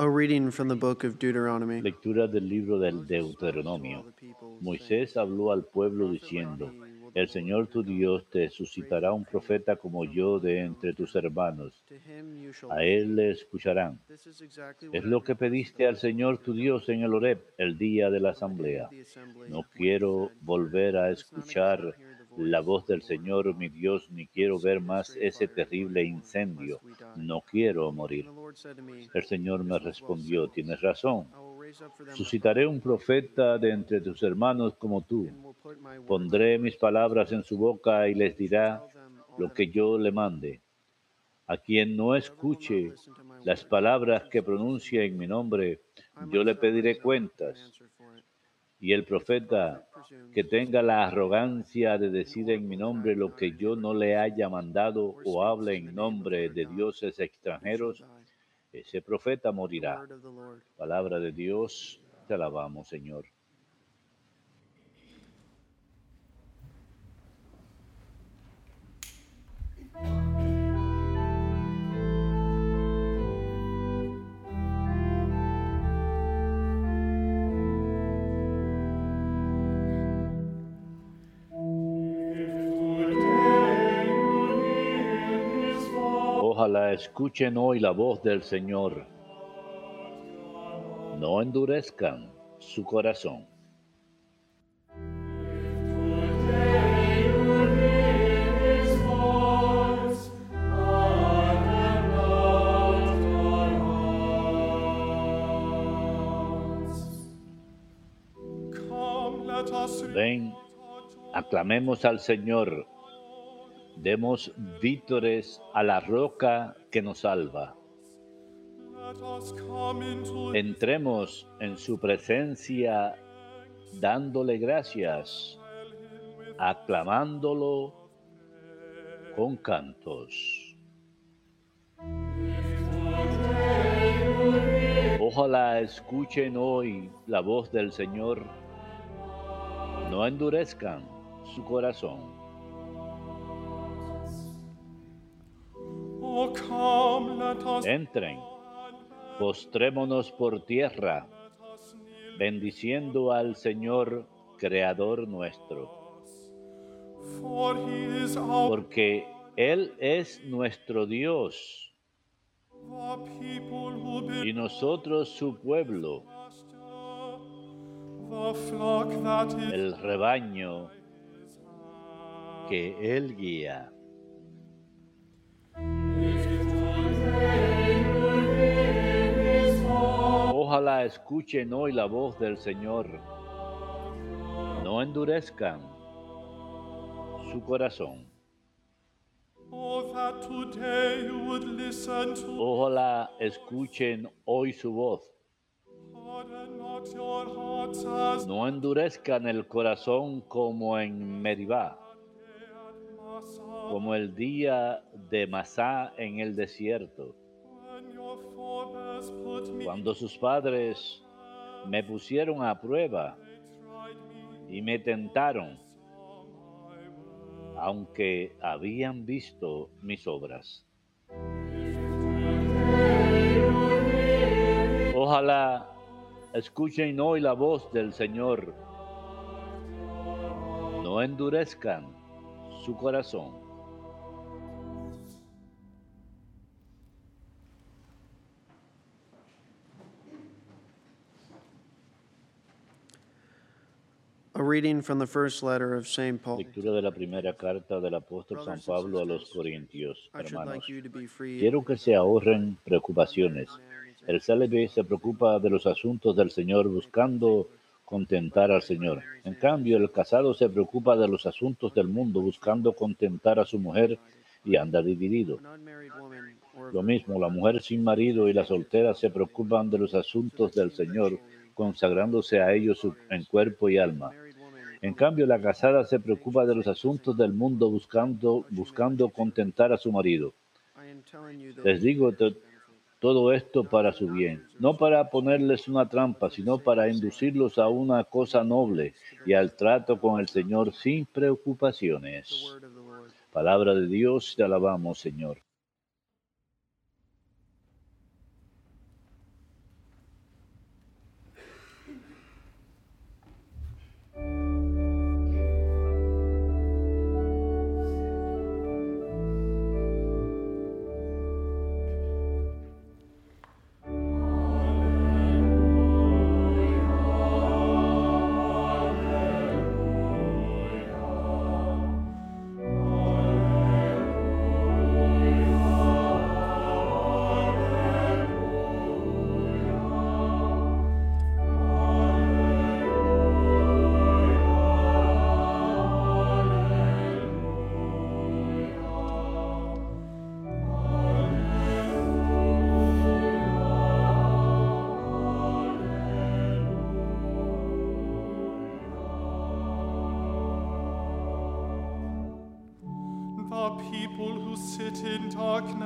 A. Lectura del libro del Deuteronomio. Moisés habló al pueblo diciendo, El Señor tu Dios te suscitará un profeta como yo de entre tus hermanos. A él le escucharán. Es lo que pediste al Señor tu Dios en el Horeb el día de la asamblea. No quiero volver a escuchar la voz del Señor mi Dios, ni quiero ver más ese terrible incendio. No quiero morir. El Señor me respondió, tienes razón. Suscitaré un profeta de entre tus hermanos como tú. Pondré mis palabras en su boca y les dirá lo que yo le mande. A quien no escuche las palabras que pronuncia en mi nombre, yo le pediré cuentas. Y el profeta que tenga la arrogancia de decir en mi nombre lo que yo no le haya mandado o hable en nombre de dioses extranjeros, ese profeta morirá. Palabra de Dios, te alabamos, Señor. Ojalá escuchen hoy la voz del Señor. No endurezcan su corazón. Ven, aclamemos al Señor Demos vítores a la roca que nos salva. Entremos en su presencia dándole gracias, aclamándolo con cantos. Ojalá escuchen hoy la voz del Señor, no endurezcan su corazón. Entren, postrémonos por tierra, bendiciendo al Señor, Creador nuestro. Porque Él es nuestro Dios y nosotros su pueblo, el rebaño que Él guía. Ojalá escuchen hoy la voz del Señor. No endurezcan su corazón. Ojalá escuchen hoy su voz. No endurezcan el corazón como en Meribá, como el día de Masá en el desierto cuando sus padres me pusieron a prueba y me tentaron, aunque habían visto mis obras. Ojalá escuchen hoy la voz del Señor. No endurezcan su corazón. Reading from the first letter of St. Paul. Lectura de la primera carta del apóstol San Pablo a los Corintios. Hermanos, quiero que se ahorren preocupaciones. El célebre se preocupa de los asuntos del Señor buscando contentar al Señor. En cambio, el casado se preocupa de los asuntos del mundo buscando contentar a su mujer y anda dividido. Lo mismo, la mujer sin marido y la soltera se preocupan de los asuntos del Señor consagrándose a ellos en cuerpo y alma. En cambio, la casada se preocupa de los asuntos del mundo buscando, buscando contentar a su marido. Les digo todo esto para su bien, no para ponerles una trampa, sino para inducirlos a una cosa noble y al trato con el Señor sin preocupaciones. Palabra de Dios, te alabamos, Señor.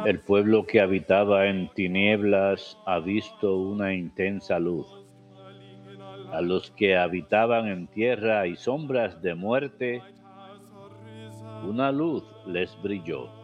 El pueblo que habitaba en tinieblas ha visto una intensa luz. A los que habitaban en tierra y sombras de muerte, una luz les brilló.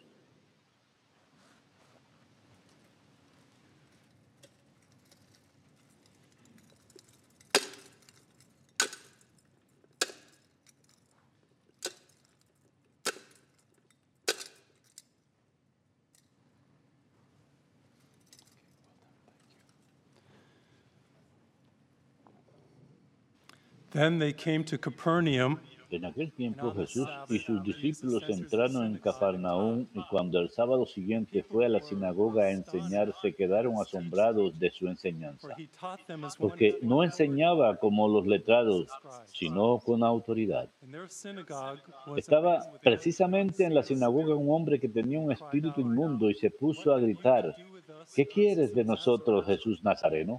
Then they came to Capernaum. En aquel tiempo Jesús y sus discípulos entraron en Cafarnaúm y cuando el sábado siguiente fue a la sinagoga a enseñar, se quedaron asombrados de su enseñanza, porque no enseñaba como los letrados, sino con autoridad. in their synagogue was a Estaba precisamente en la sinagoga un hombre que tenía un espíritu inmundo y se puso a gritar, ¿qué quieres de nosotros, Jesús Nazareno?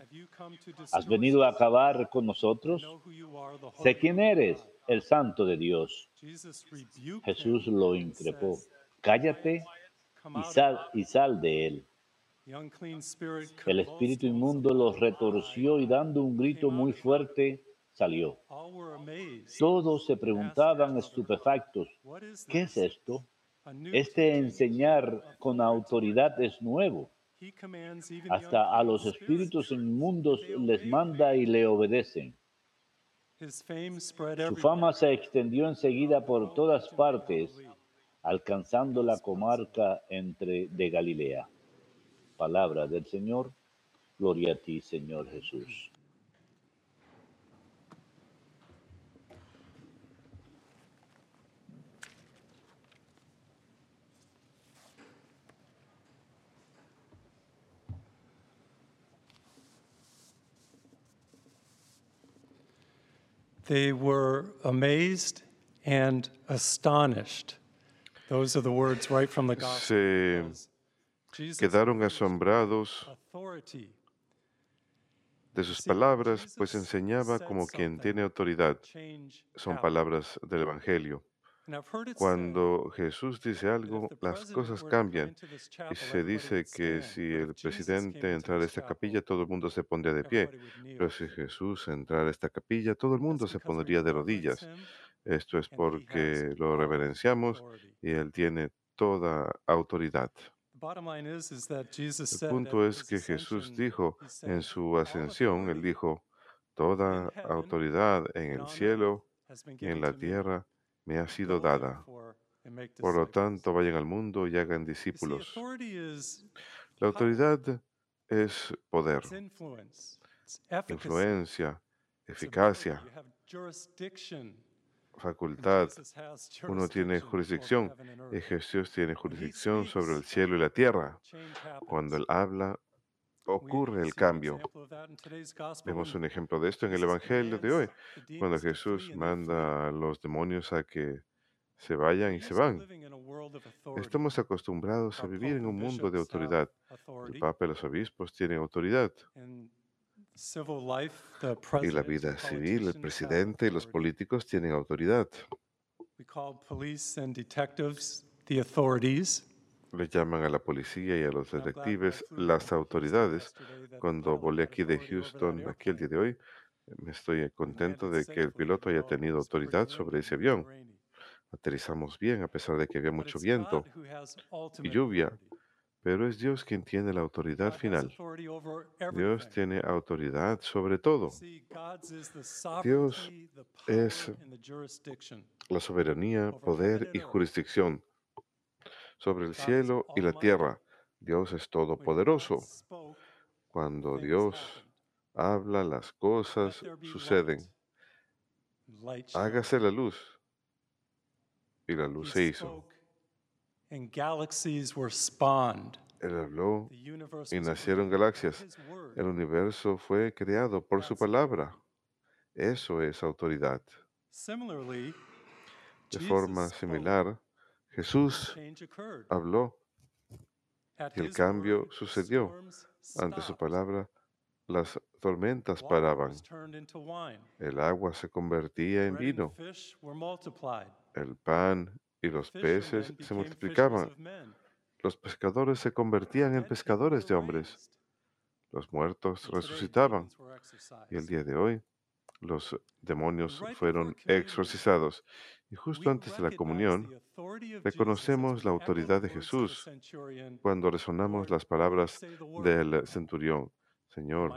¿Has venido a acabar con nosotros? Sé quién eres, el santo de Dios. Jesús lo increpó. Cállate y sal, y sal de él. El espíritu inmundo los retorció y dando un grito muy fuerte salió. Todos se preguntaban estupefactos, ¿qué es esto? Este enseñar con autoridad es nuevo. Hasta a los espíritus inmundos les manda y le obedecen. Su fama se extendió enseguida por todas partes, alcanzando la comarca entre de Galilea. Palabra del Señor, gloria a ti, Señor Jesús. They were amazed and astonished. Those are the words right from the. Se quedaron asombrados de sus palabras, pues enseñaba como quien tiene autoridad. Son palabras del Evangelio. Cuando Jesús dice algo, las cosas cambian y se dice que si el presidente entrara a esta capilla, todo el mundo se pondría de pie. Pero si Jesús entrara a esta capilla, todo el mundo se pondría de rodillas. Esto es porque lo reverenciamos y Él tiene toda autoridad. El punto es que Jesús dijo en su "All ascensión, Él dijo, toda autoridad en el cielo y en la tierra me ha sido dada. Por lo disciples." tanto, vayan al mundo y hagan discípulos. La autoridad es poder, influencia, eficacia, facultad. Uno tiene jurisdicción y. Jesús tiene jurisdicción sobre el cielo y la tierra. Cuando. Él habla, ocurre el cambio. Vemos un ejemplo de esto en el Evangelio de hoy, cuando Jesús manda a los demonios a que se vayan y se van. Estamos acostumbrados a vivir en un mundo de have autoridad. El. Papa y los obispos tienen autoridad. Y la vida civil, el presidente y los políticos tienen autoridad. Le llaman a la policía y a los detectives las autoridades. Cuando volé aquí de Houston, aquí el día de hoy, me estoy contento de que el piloto haya tenido autoridad sobre ese avión. Aterrizamos bien a pesar de que había mucho viento y lluvia, pero es Dios quien tiene la autoridad final. Dios tiene autoridad sobre todo. Dios es. La soberanía, poder y jurisdicción sobre el cielo y la tierra. Dios es todopoderoso. Cuando Dios habla, las cosas suceden. Hágase la luz. Y la luz se hizo. Él habló y nacieron galaxias. El universo fue creado por su palabra. Eso es autoridad. De forma similar, Jesús habló y el cambio sucedió. Ante su palabra, las tormentas paraban. El agua se convertía en vino. El pan y los peces se multiplicaban. Los pescadores se convertían en pescadores de hombres. Los muertos resucitaban. Y el día de hoy los demonios fueron exorcizados. Y justo antes de la comunión, reconocemos la autoridad de Jesús cuando resonamos las palabras del centurión. Señor,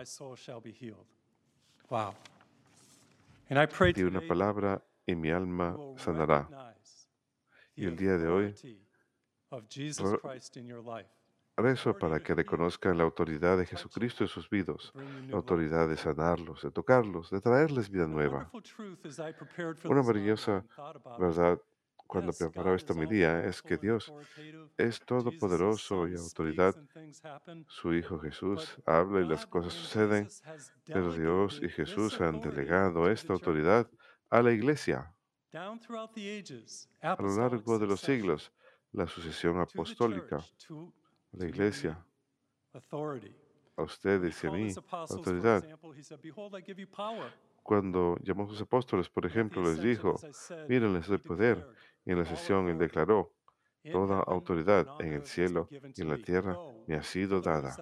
di una palabra y mi alma sanará. Y el día de hoy, Rezo para que reconozcan la autoridad de Jesucristo en sus vidas, la autoridad de sanarlos, de tocarlos, de traerles vida nueva. Una maravillosa verdad cuando preparaba esta homilía es que Dios es todopoderoso y autoridad. Su Hijo Jesús habla y las cosas suceden, pero Dios y Jesús han delegado esta autoridad a la iglesia a lo largo de los siglos, la sucesión apostólica, la iglesia, a ustedes y a mí, autoridad. Cuando llamó a sus apóstoles, por ejemplo, les dijo, miren, les doy poder. Y en la "All sesión él declaró, toda autoridad en el cielo y en la tierra Go." me ha sido dada.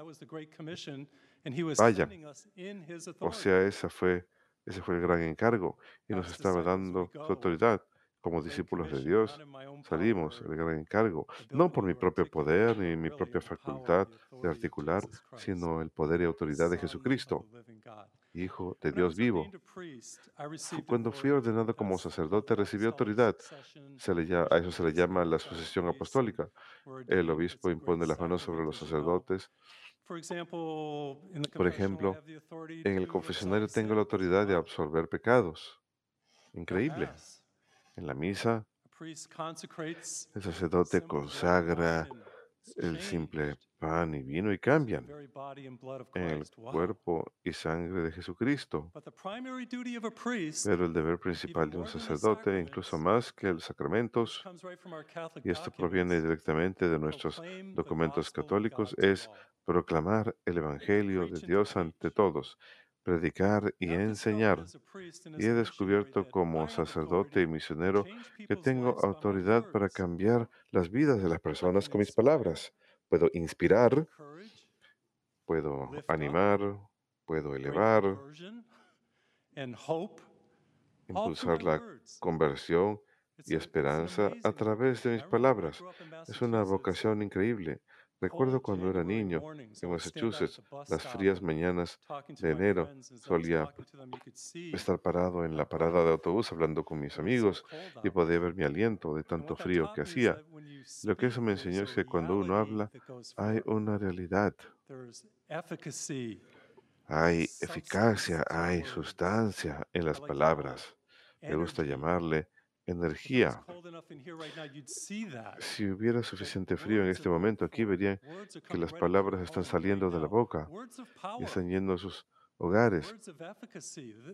his O sea, esa fue, ese fue el gran encargo y nos estaba dando su autoridad. Como discípulos de Dios, salimos, el gran encargo, no por mi propio poder ni mi propia facultad de articular, sino el poder y autoridad de Jesucristo. Hijo de Dios vivo. Cuando fui ordenado como sacerdote, recibí autoridad. Se le lla- a eso se le llama la sucesión apostólica. El obispo impone las manos sobre los sacerdotes. Por ejemplo, En el confesionario tengo la autoridad de absorber pecados. Increíble. En la misa, el sacerdote consagra el simple pan y vino y cambian el cuerpo y sangre de Jesucristo. Pero el deber principal de un sacerdote, incluso más que los sacramentos, y esto proviene directamente de nuestros documentos católicos, es proclamar el Evangelio de Dios ante todos, predicar y enseñar. Y he descubierto como sacerdote y misionero que tengo autoridad para cambiar las vidas de las personas con mis palabras. Puedo inspirar, puedo animar, puedo elevar, impulsar la conversión y esperanza a través de mis palabras. Es una vocación increíble. Recuerdo cuando era niño en Massachusetts, las frías mañanas de enero, solía estar parado en la parada de autobús hablando con mis amigos y podía ver mi aliento de tanto frío que hacía. Lo que eso me enseñó es que cuando uno habla, hay una realidad, hay eficacia, hay sustancia en las palabras. Me gusta llamarle energía. Si hubiera suficiente frío en este momento, aquí verían que las palabras están saliendo de la boca y están yendo a sus hogares.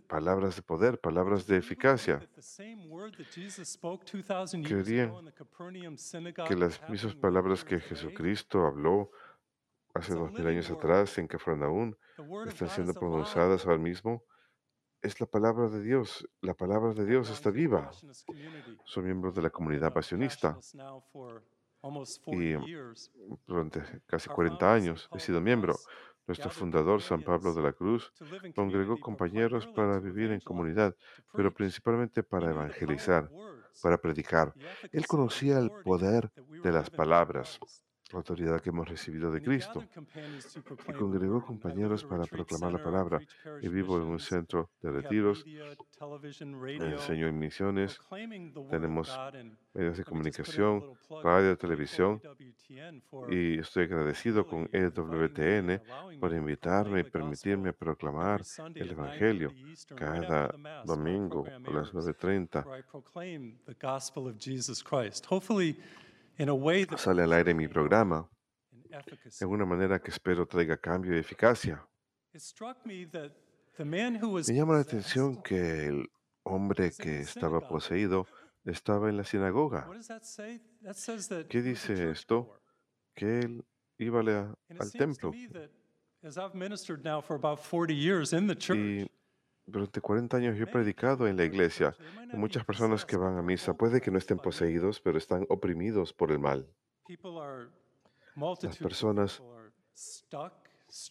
Palabras de poder, palabras de eficacia. that the same word that Jesus spoke 2,000 years Creerían que las mismas palabras que? Jesucristo habló hace dos mil años atrás en Cafarnaún están siendo pronunciadas ahora mismo. Es la palabra de Dios. La palabra de Dios está viva. Passionist community. Soy miembro de la comunidad pasionista y 40 years. durante casi Our 40 founder, St. años he sido miembro. Nuestro fundador, San Pablo de la Cruz, congregó compañeros para vivir en comunidad, pero principalmente para evangelizar, para predicar. Él conocía el poder de las palabras. La autoridad que hemos recibido de Cristo. Y congregó compañeros para proclamar la palabra. Y vivo en un centro de retiros, enseño en misiones, tenemos medios de comunicación, radio, televisión, y estoy agradecido con EWTN allowing por invitarme y permitirme proclamar el Evangelio 9:30 Eastern, right after cada domingo a las airs, 9.30. Sale al aire mi programa en una manera que espero traiga cambio y eficacia. It struck me that the man who was Me llama la atención que el hombre que estaba poseído estaba en la sinagoga, what does that say? That says that ¿Qué dice esto? que él iba al templo. me that as I've ministered now for about 40 years in the church, Y durante 40 años yo he predicado en la iglesia y muchas personas que van a misa puede que no estén poseídos, pero están oprimidos por el mal. of personas,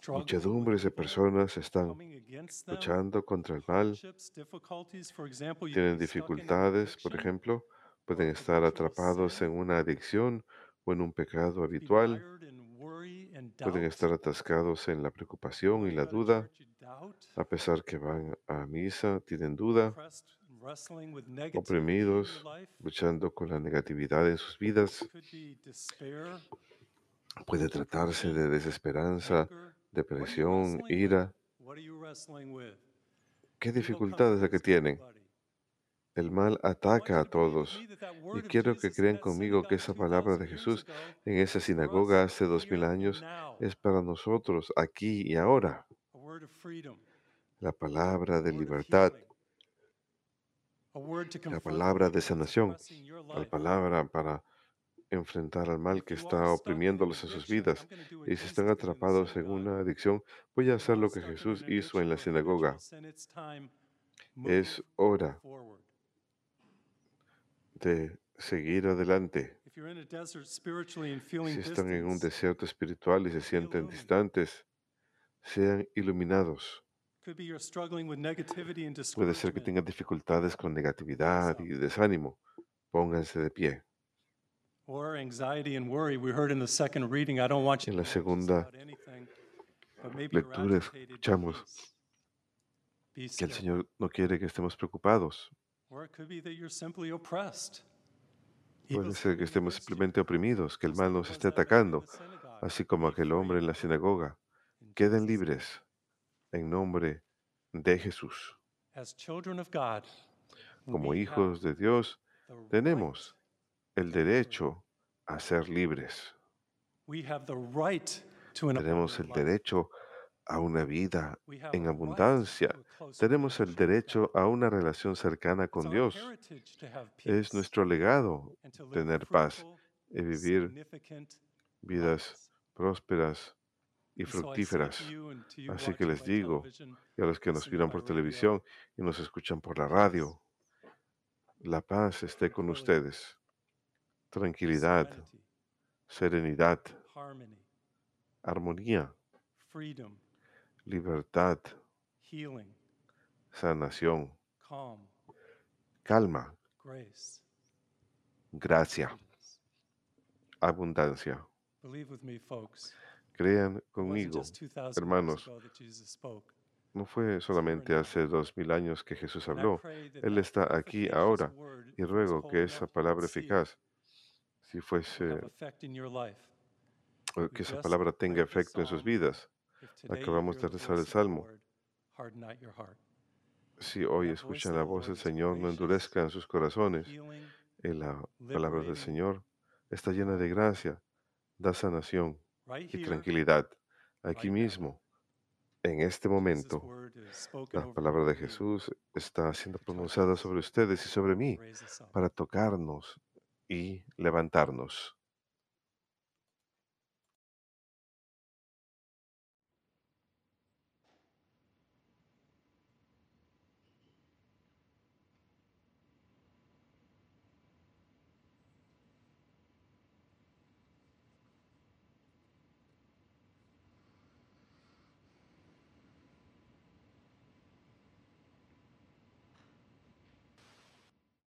Muchedumbres de personas están luchando contra el mal, tienen dificultades, por ejemplo, pueden estar atrapados en una adicción o en un pecado habitual, pueden estar atascados en la preocupación y la duda, a pesar que van a misa, tienen duda, oprimidos, luchando con la negatividad en sus vidas. Puede tratarse de desesperanza, depresión, ira. ¿Qué dificultades la que tienen? El mal ataca a todos. Y quiero que crean conmigo que esa palabra 2,000 de Jesús en esa sinagoga hace dos mil años es para nosotros aquí y ahora. La palabra de libertad, la palabra de sanación, la palabra para enfrentar al mal que está oprimiéndolos en sus vidas. Y si están atrapados en una adicción, voy a hacer lo que Jesús hizo en la sinagoga. Es hora. De seguir adelante. Si están en un desierto espiritual y se sienten distantes, sean iluminados. Puede ser que tengan dificultades con negatividad y desánimo. Pónganse de pie. Or anxiety and worry. We heard in the second reading, I don't want you En la segunda lectura escuchamos que el. Señor no quiere que estemos preocupados. Or it could be that you're simply oppressed. Puede ser que estemos simplemente oprimidos, que el mal nos esté atacando, así como aquel hombre en la sinagoga. in Queden libres en nombre de Jesús. Como hijos de Dios, tenemos el derecho a ser libres. We have the right to an Tenemos el derecho a una vida en abundancia. Tenemos el derecho a una relación cercana con Dios. Es nuestro legado tener paz y vivir vidas prósperas y fructíferas. Así que les digo, y a los que nos miran por televisión y nos escuchan por la radio, la paz esté con ustedes. Tranquilidad, serenidad, armonía, libertad, healing, calm, sanación, calma, grace, gracia, abundancia. Believe with me, folks. Crean conmigo, just 2,000 years hermanos, no fue solamente hace dos mil años que Jesús habló. Él está aquí ahora y ruego que esa palabra eficaz, si fuese, que esa palabra tenga efecto en sus vidas. Acabamos de rezar el Salmo. Si hoy escuchan la voz del Señor, no endurezcan sus corazones. Healing, Y la palabra del Señor está llena de gracia, da sanación y tranquilidad. Aquí mismo, en este momento, la palabra de Jesús está siendo pronunciada sobre ustedes y sobre mí para tocarnos y levantarnos.